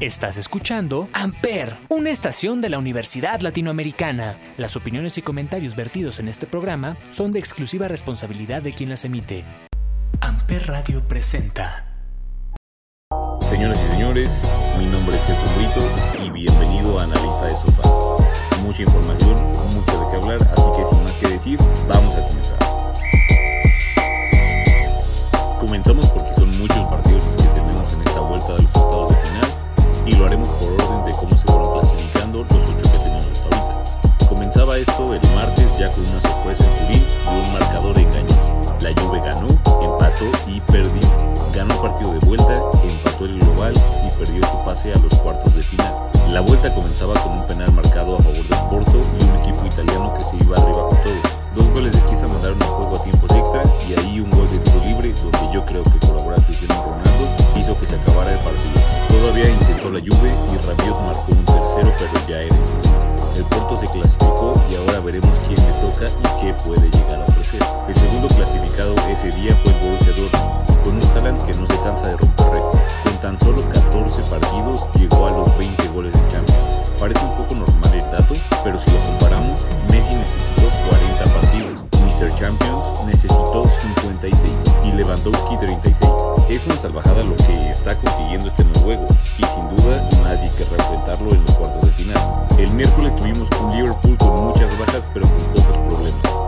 Estás escuchando Amper, una estación de la Universidad Latinoamericana. Las opiniones y comentarios vertidos en este programa son de exclusiva responsabilidad de quien las emite. Amper Radio presenta. Señoras y señores, mi nombre es Jesús Brito y bienvenido a Analista de Sofá. Mucha información, mucho de qué hablar, así que sin más que decir, vamos a comenzar.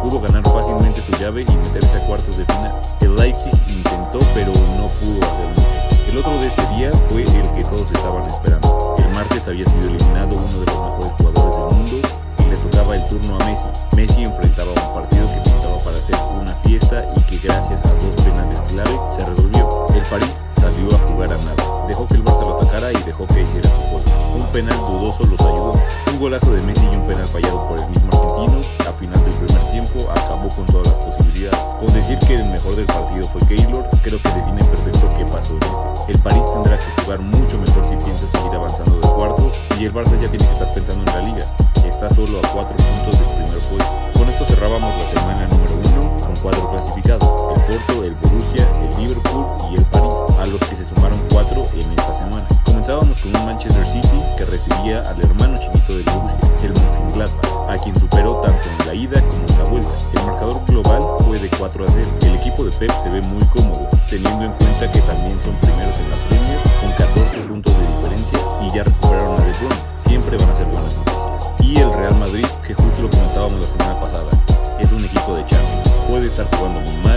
Pudo ganar fácilmente su llave y meterse a cuartos de final. El Leipzig intentó pero no pudo hacer mucho. El otro de este día fue el que todos estaban esperando. El martes había sido eliminado uno de los mejores jugadores del mundo y le tocaba el turno a Messi. Messi enfrentaba un partido que pintaba para hacer una fiesta y que gracias a dos penales clave se resolvió. El París salió a jugar a nada. Dejó que el Barça lo atacara y dejó que hiciera su gol. Un penal dudoso los ayudó. Un golazo de Messi y un penal fallado por el mismo argentino a final del con todas las posibilidades. Con decir que el mejor del partido fue Keylor, creo que define perfecto qué pasó en. El París tendrá que jugar mucho mejor si piensa seguir avanzando de cuartos y el Barça ya tiene que estar pensando en la liga. Está solo a cuatro puntos del primer puesto. Con esto cerrábamos la semana número uno con cuatro clasificados. El Porto, el Borussia, el Liverpool y el París, a los que se sumaron cuatro en esta semana. Comenzábamos con un Manchester City que recibía al hermano 4 a 0. El equipo de Pep se ve muy cómodo, teniendo en cuenta que también son primeros en la Premier con 14 puntos de diferencia y ya recuperaron a De Bruyne. Siempre van a ser buenas noticias. Y el Real Madrid, que justo lo comentábamos la semana pasada, es un equipo de Champions. Puede estar jugando muy mal,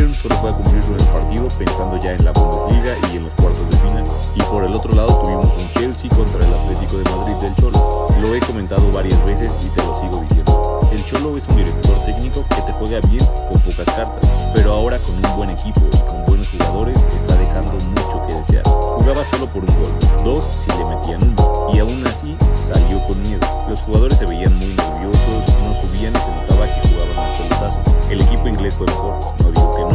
Bayern solo a cumplirlo en el partido pensando ya en la Bundesliga y en los cuartos de final. Y por el otro lado tuvimos un Chelsea contra el Atlético de Madrid del Cholo. Lo he comentado varias veces y te lo sigo diciendo. El Cholo es un director técnico que te juega bien con pocas cartas, pero ahora con un buen equipo y con buenos jugadores está dejando mucho que desear. Jugaba solo por un gol, dos si le metían uno, y aún así salió con miedo. Los jugadores se veían muy nerviosos, no subían y se notaba que jugaban al pelotazo. El equipo inglés fue mejor, no digo que no,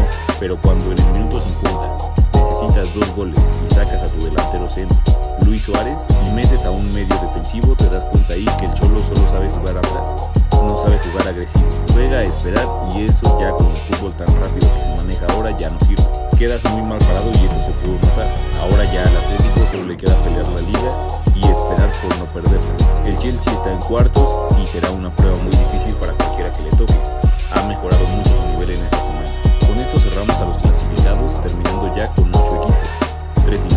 pero cuando en el minuto 50 necesitas dos goles y sacas a tu delantero centro, Luis Suárez, y metes a un medio defensivo, te das cuenta ahí que el Cholo solo sabe jugar atrás, no sabe jugar agresivo, juega a esperar y eso ya con el fútbol tan rápido que se maneja ahora ya no sirve. Quedas muy mal parado y eso se pudo notar. Ahora ya al Atlético solo le queda pelear la liga y esperar por no perderla. El Chelsea está en cuartos y será una prueba muy difícil para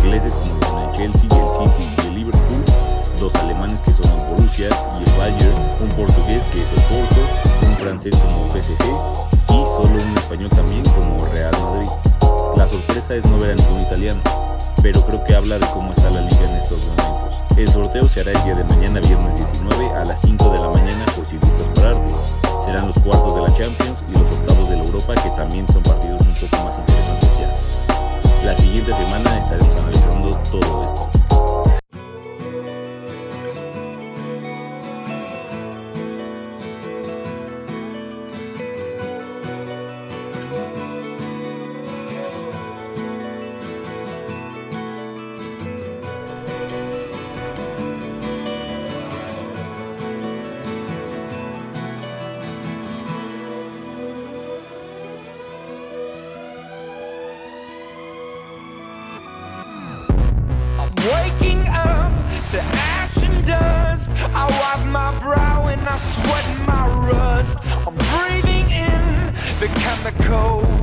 ingleses como el Chelsea, el City y el Liverpool, dos alemanes que son el Borussia y el Bayern, un portugués que es el Porto, un francés como PSG y solo un español también como Real Madrid. La sorpresa es no ver a ningún italiano, pero creo que habla de cómo está la liga en estos momentos. El sorteo se hará el día de mañana, viernes 19, a las 5 de la mañana, por si gustas pararte. Serán los cuartos de la Champions y los octavos de la Europa, que también son partidos un poco más interesantes la siguiente semana estaremos analizando todo esto. sweating my rust. I'm breathing in the chemicals.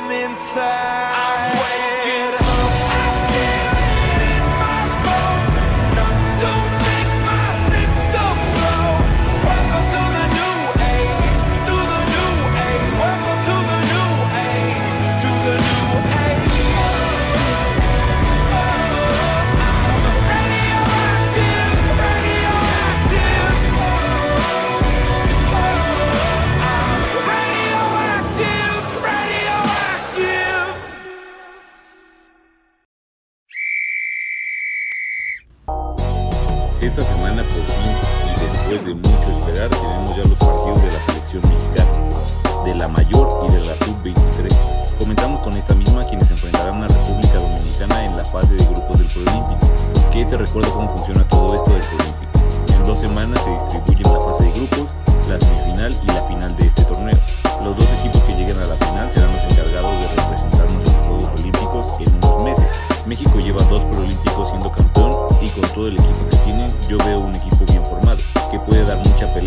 come inside.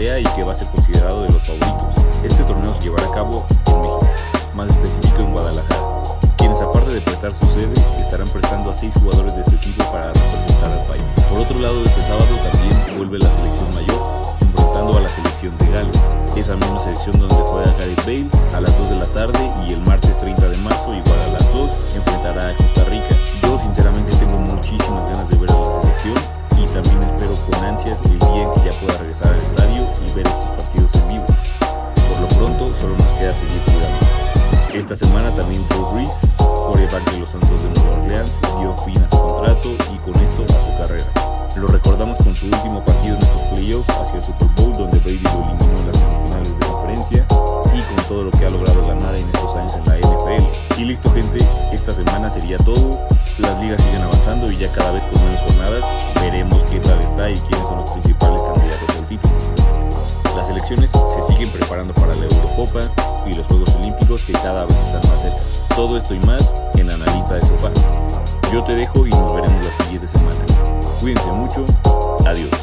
y que va a ser considerado de los favoritos. Este torneo se llevará a cabo en México, más específico en Guadalajara, quienes aparte de prestar su sede, estarán prestando a seis jugadores de su equipo para representar al país. Por otro lado, este sábado también vuelve la selección mayor, enfrentando a la selección de Gales, esa misma selección donde juega Gareth Bale a las 2 de la tarde y el martes 30 de marzo igual a las 2 enfrentará a Costa todo lo que ha logrado ganar en estos años en la NFL. Y listo gente, esta semana sería todo. Las ligas siguen avanzando y ya cada vez con menos jornadas veremos qué tal está y quiénes son los principales candidatos al título. Las elecciones se siguen preparando para la Eurocopa y los Juegos Olímpicos que cada vez están más cerca. Todo esto y más en Analista de Sofá. Yo te dejo y nos veremos la siguiente semana. Cuídense mucho. Adiós.